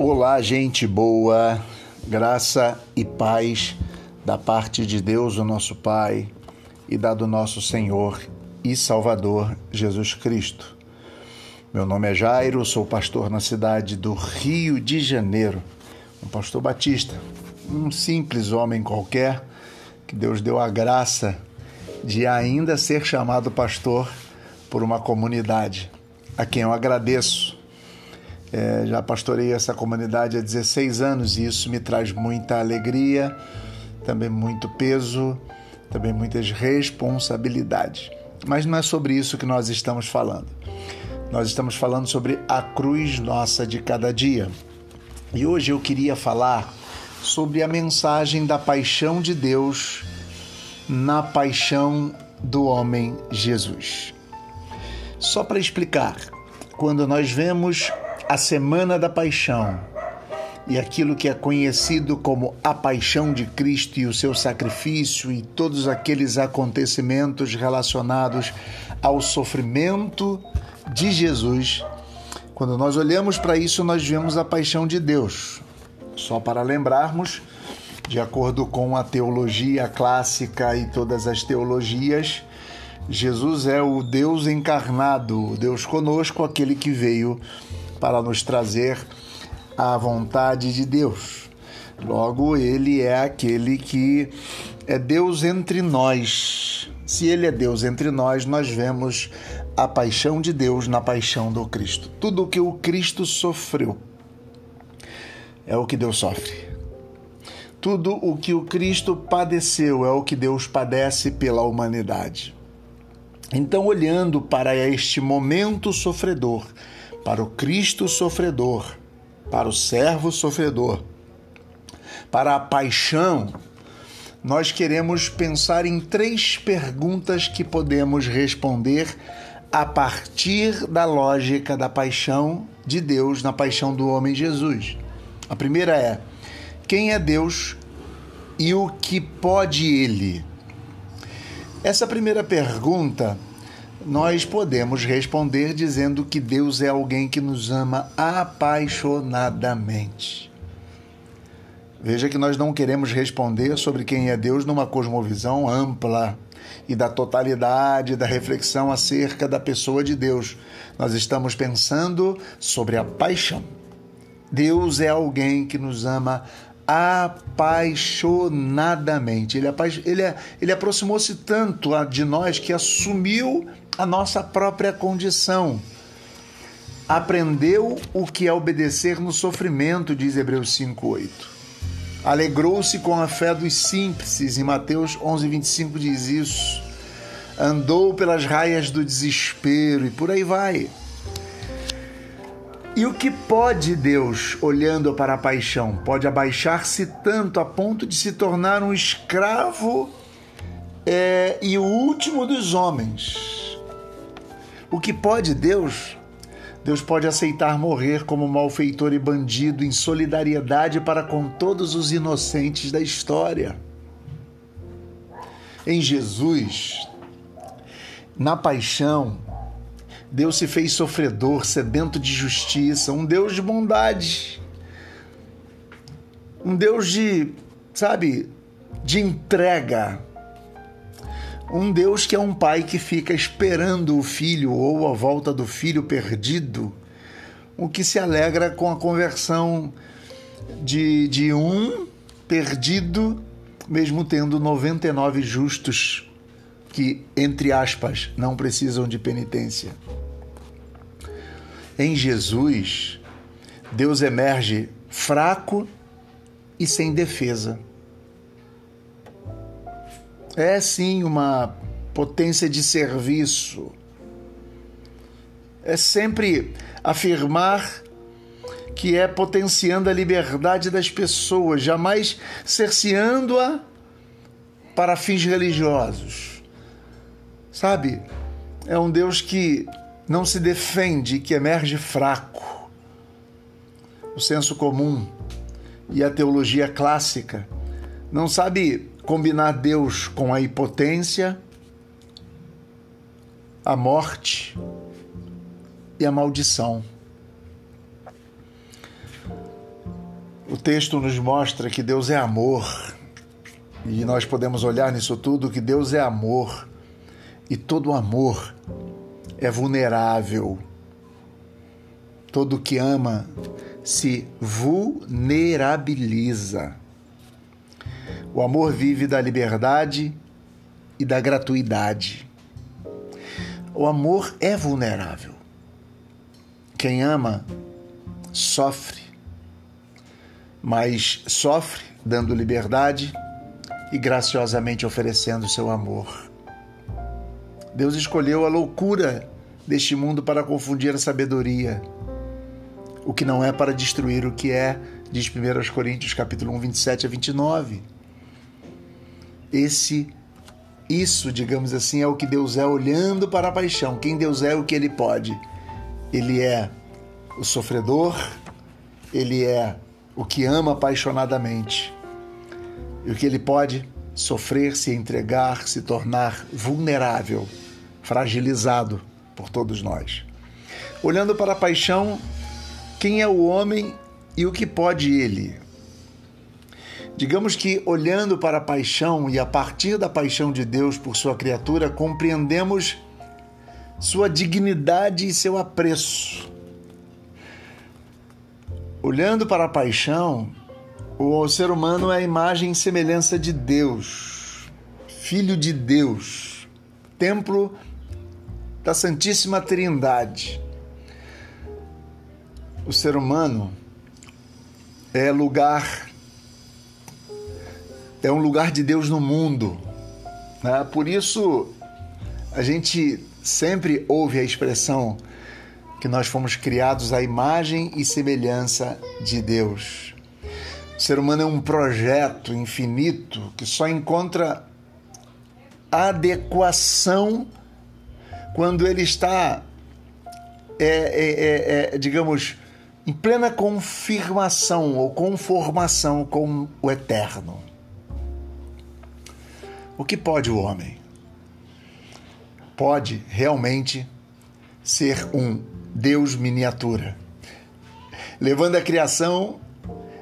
Olá, gente boa, graça e paz da parte de Deus, o nosso Pai, e da do nosso Senhor e Salvador Jesus Cristo. Meu nome é Jairo, sou pastor na cidade do Rio de Janeiro, um pastor batista, um simples homem qualquer que Deus deu a graça de ainda ser chamado pastor por uma comunidade, a quem eu agradeço é, já pastorei essa comunidade há 16 anos e isso me traz muita alegria, também muito peso, também muitas responsabilidades. Mas não é sobre isso que nós estamos falando. Nós estamos falando sobre a cruz nossa de cada dia. E hoje eu queria falar sobre a mensagem da paixão de Deus na paixão do homem Jesus. Só para explicar, quando nós vemos a Semana da Paixão e aquilo que é conhecido como a Paixão de Cristo e o seu sacrifício e todos aqueles acontecimentos relacionados ao sofrimento de Jesus. Quando nós olhamos para isso, nós vemos a paixão de Deus. Só para lembrarmos, de acordo com a teologia clássica e todas as teologias, Jesus é o Deus encarnado, o Deus conosco, aquele que veio para nos trazer a vontade de Deus. Logo, ele é aquele que é Deus entre nós. Se ele é Deus entre nós, nós vemos a paixão de Deus na paixão do Cristo. Tudo o que o Cristo sofreu é o que Deus sofre. Tudo o que o Cristo padeceu é o que Deus padece pela humanidade. Então, olhando para este momento sofredor, para o Cristo sofredor, para o servo sofredor, para a paixão, nós queremos pensar em três perguntas que podemos responder a partir da lógica da paixão de Deus na paixão do homem Jesus. A primeira é: quem é Deus e o que pode ele? Essa primeira pergunta nós podemos responder dizendo que Deus é alguém que nos ama apaixonadamente. Veja que nós não queremos responder sobre quem é Deus numa cosmovisão ampla e da totalidade da reflexão acerca da pessoa de Deus. Nós estamos pensando sobre a paixão. Deus é alguém que nos ama apaixonadamente. Ele, ele, ele aproximou-se tanto de nós que assumiu a nossa própria condição. Aprendeu o que é obedecer no sofrimento, diz Hebreus 5,8. Alegrou-se com a fé dos simples, em Mateus 11,25 diz isso. Andou pelas raias do desespero e por aí vai. E o que pode Deus, olhando para a paixão? Pode abaixar-se tanto a ponto de se tornar um escravo é, e o último dos homens o que pode Deus? Deus pode aceitar morrer como malfeitor e bandido em solidariedade para com todos os inocentes da história. Em Jesus, na paixão, Deus se fez sofredor, sedento de justiça, um Deus de bondade, um Deus de, sabe, de entrega, um Deus que é um pai que fica esperando o filho ou a volta do filho perdido, o que se alegra com a conversão de, de um perdido, mesmo tendo 99 justos que, entre aspas, não precisam de penitência. Em Jesus, Deus emerge fraco e sem defesa é sim uma potência de serviço. É sempre afirmar que é potenciando a liberdade das pessoas, jamais cerceando-a para fins religiosos. Sabe? É um Deus que não se defende, que emerge fraco. O senso comum e a teologia clássica não sabe combinar Deus com a impotência, a morte e a maldição. O texto nos mostra que Deus é amor e nós podemos olhar nisso tudo que Deus é amor e todo amor é vulnerável. Todo que ama se vulnerabiliza. O amor vive da liberdade e da gratuidade. O amor é vulnerável. Quem ama sofre mas sofre dando liberdade e graciosamente oferecendo seu amor. Deus escolheu a loucura deste mundo para confundir a sabedoria, o que não é para destruir o que é, diz 1 Coríntios capítulo 1, 27 a 29. Esse isso, digamos assim, é o que Deus é olhando para a paixão. Quem Deus é, o que ele pode. Ele é o sofredor, ele é o que ama apaixonadamente e o que ele pode sofrer, se entregar, se tornar vulnerável, fragilizado por todos nós. Olhando para a paixão, quem é o homem e o que pode ele? Digamos que olhando para a paixão e a partir da paixão de Deus por sua criatura, compreendemos sua dignidade e seu apreço. Olhando para a paixão, o ser humano é a imagem e semelhança de Deus, filho de Deus, templo da Santíssima Trindade. O ser humano é lugar é um lugar de Deus no mundo. Né? Por isso a gente sempre ouve a expressão que nós fomos criados à imagem e semelhança de Deus. O ser humano é um projeto infinito que só encontra adequação quando ele está, é, é, é, é, digamos, em plena confirmação ou conformação com o eterno. O que pode o homem? Pode realmente ser um Deus miniatura, levando a criação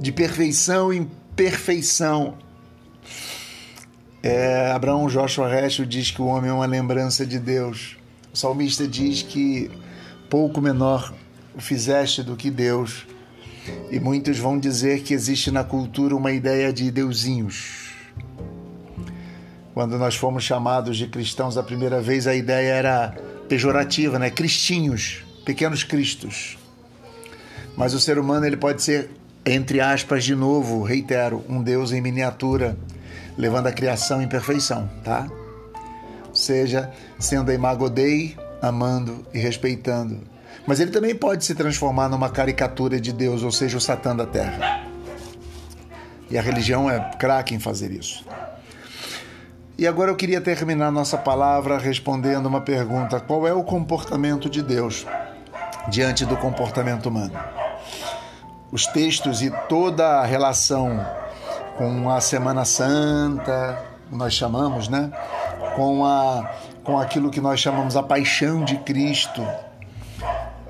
de perfeição em perfeição. É, Abraão Joshua Heschel diz que o homem é uma lembrança de Deus. O salmista diz que pouco menor o fizeste do que Deus. E muitos vão dizer que existe na cultura uma ideia de deusinhos. Quando nós fomos chamados de cristãos a primeira vez, a ideia era pejorativa, né? Cristinhos pequenos cristos. Mas o ser humano ele pode ser, entre aspas, de novo, reitero, um Deus em miniatura, levando a criação em perfeição, tá? Ou seja, sendo a imago Dei, amando e respeitando. Mas ele também pode se transformar numa caricatura de Deus, ou seja, o Satã da Terra. E a religião é craque em fazer isso. E agora eu queria terminar nossa palavra respondendo uma pergunta: qual é o comportamento de Deus? diante do comportamento humano. Os textos e toda a relação com a Semana Santa, nós chamamos, né? Com, a, com aquilo que nós chamamos a paixão de Cristo.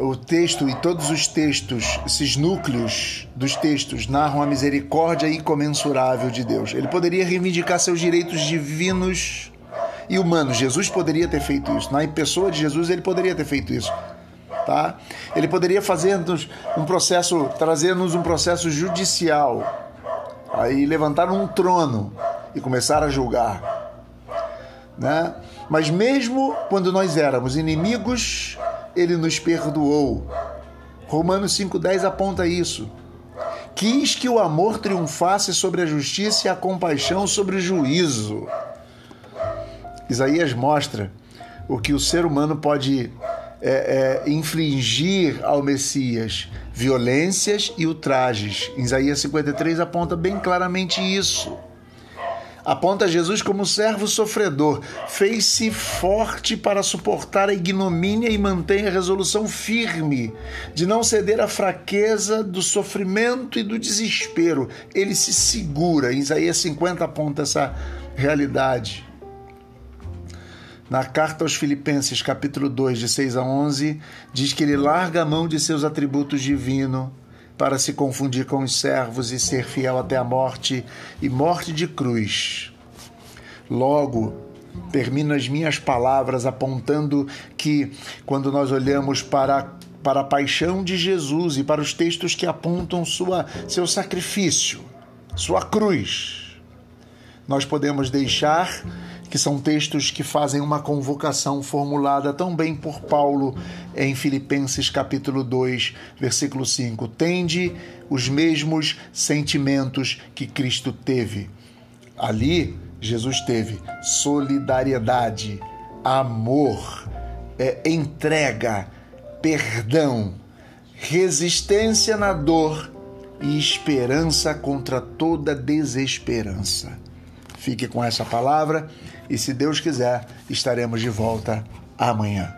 O texto e todos os textos, esses núcleos dos textos, narram a misericórdia incomensurável de Deus. Ele poderia reivindicar seus direitos divinos e humanos. Jesus poderia ter feito isso. Na pessoa de Jesus, ele poderia ter feito isso tá? Ele poderia fazer-nos um processo, trazer-nos um processo judicial, aí levantar um trono e começar a julgar, né? Mas mesmo quando nós éramos inimigos, ele nos perdoou. Romanos 5:10 aponta isso. Quis que o amor triunfasse sobre a justiça e a compaixão sobre o juízo. Isaías mostra o que o ser humano pode é, é, infligir ao Messias violências e ultrajes. Isaías 53 aponta bem claramente isso. Aponta Jesus como servo sofredor, fez-se forte para suportar a ignomínia e mantém a resolução firme de não ceder à fraqueza do sofrimento e do desespero. Ele se segura. Em Isaías 50 aponta essa realidade. Na carta aos Filipenses, capítulo 2, de 6 a 11, diz que ele larga a mão de seus atributos divinos, para se confundir com os servos e ser fiel até a morte e morte de cruz. Logo, termino as minhas palavras apontando que, quando nós olhamos para, para a paixão de Jesus e para os textos que apontam sua, seu sacrifício, sua cruz, nós podemos deixar que são textos que fazem uma convocação formulada também por Paulo em Filipenses capítulo 2, versículo 5. Tende os mesmos sentimentos que Cristo teve. Ali, Jesus teve solidariedade, amor, é, entrega, perdão, resistência na dor e esperança contra toda desesperança. Fique com essa palavra e, se Deus quiser, estaremos de volta amanhã.